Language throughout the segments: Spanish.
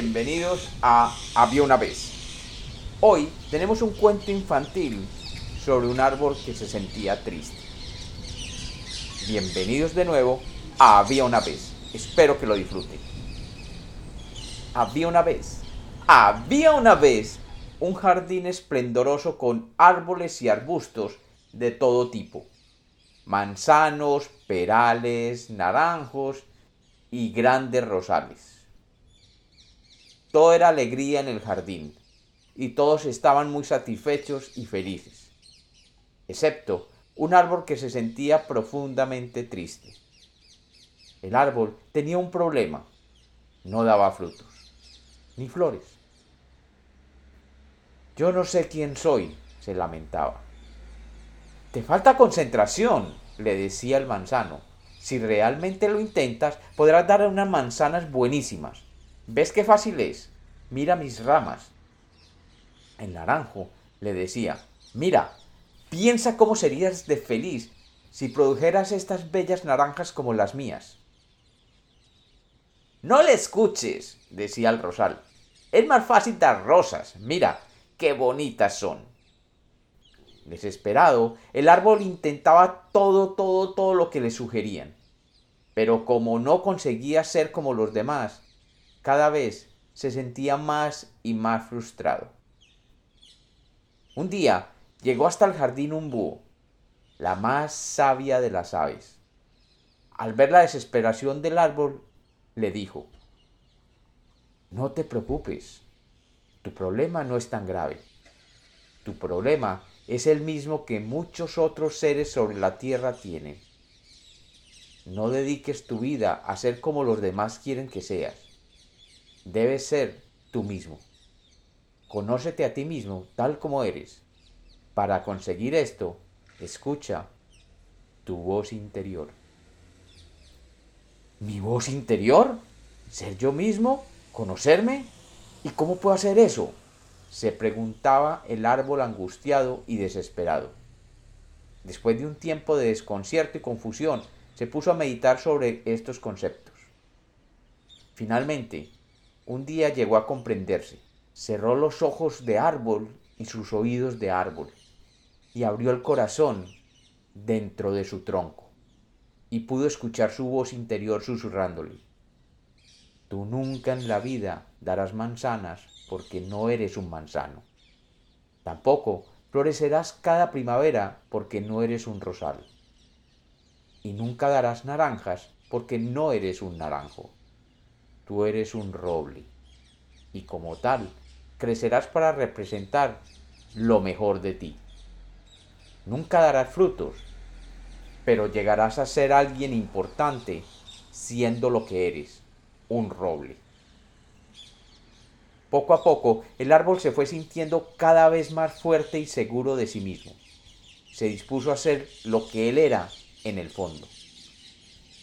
bienvenidos a Había una vez. Hoy tenemos un cuento infantil sobre un árbol que se sentía triste. Bienvenidos de nuevo a Había una vez. Espero que lo disfruten. Había una vez. Había una vez un jardín esplendoroso con árboles y arbustos de todo tipo. Manzanos, perales, naranjos y grandes rosales. Todo era alegría en el jardín, y todos estaban muy satisfechos y felices, excepto un árbol que se sentía profundamente triste. El árbol tenía un problema, no daba frutos, ni flores. Yo no sé quién soy, se lamentaba. Te falta concentración, le decía el manzano. Si realmente lo intentas, podrás dar unas manzanas buenísimas. ¿Ves qué fácil es? Mira mis ramas. El naranjo le decía, mira, piensa cómo serías de feliz si produjeras estas bellas naranjas como las mías. No le escuches, decía el rosal. Es más fácil dar rosas. Mira, qué bonitas son. Desesperado, el árbol intentaba todo, todo, todo lo que le sugerían. Pero como no conseguía ser como los demás, cada vez se sentía más y más frustrado. Un día llegó hasta el jardín un búho, la más sabia de las aves. Al ver la desesperación del árbol, le dijo, No te preocupes, tu problema no es tan grave. Tu problema es el mismo que muchos otros seres sobre la tierra tienen. No dediques tu vida a ser como los demás quieren que seas debes ser tú mismo. Conócete a ti mismo tal como eres. Para conseguir esto, escucha tu voz interior. ¿Mi voz interior? ¿Ser yo mismo? ¿Conocerme? ¿Y cómo puedo hacer eso? se preguntaba el árbol angustiado y desesperado. Después de un tiempo de desconcierto y confusión, se puso a meditar sobre estos conceptos. Finalmente, un día llegó a comprenderse, cerró los ojos de árbol y sus oídos de árbol, y abrió el corazón dentro de su tronco, y pudo escuchar su voz interior susurrándole, Tú nunca en la vida darás manzanas porque no eres un manzano. Tampoco florecerás cada primavera porque no eres un rosal. Y nunca darás naranjas porque no eres un naranjo tú eres un roble y como tal crecerás para representar lo mejor de ti. Nunca darás frutos, pero llegarás a ser alguien importante siendo lo que eres, un roble. Poco a poco el árbol se fue sintiendo cada vez más fuerte y seguro de sí mismo. Se dispuso a ser lo que él era en el fondo.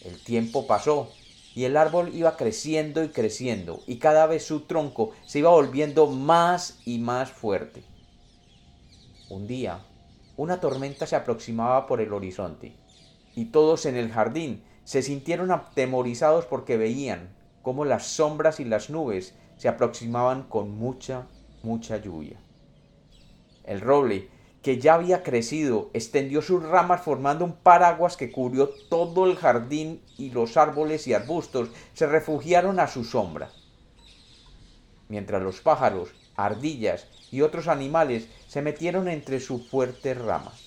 El tiempo pasó y el árbol iba creciendo y creciendo, y cada vez su tronco se iba volviendo más y más fuerte. Un día, una tormenta se aproximaba por el horizonte, y todos en el jardín se sintieron atemorizados porque veían cómo las sombras y las nubes se aproximaban con mucha, mucha lluvia. El roble que ya había crecido, extendió sus ramas formando un paraguas que cubrió todo el jardín y los árboles y arbustos se refugiaron a su sombra. Mientras los pájaros, ardillas y otros animales se metieron entre sus fuertes ramas.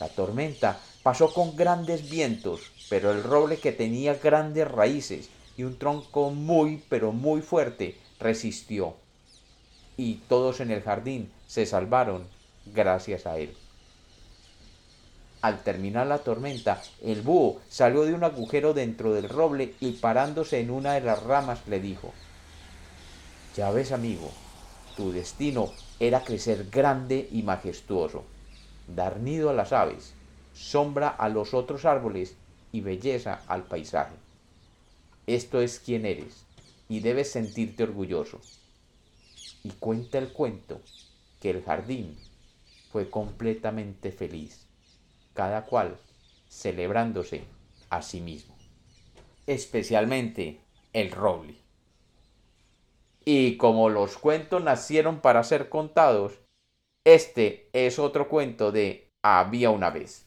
La tormenta pasó con grandes vientos, pero el roble que tenía grandes raíces y un tronco muy pero muy fuerte resistió y todos en el jardín se salvaron gracias a él. Al terminar la tormenta, el búho salió de un agujero dentro del roble y parándose en una de las ramas le dijo, Ya ves amigo, tu destino era crecer grande y majestuoso, dar nido a las aves, sombra a los otros árboles y belleza al paisaje. Esto es quien eres y debes sentirte orgulloso y cuenta el cuento que el jardín fue completamente feliz, cada cual celebrándose a sí mismo, especialmente el roble. Y como los cuentos nacieron para ser contados, este es otro cuento de Había una vez.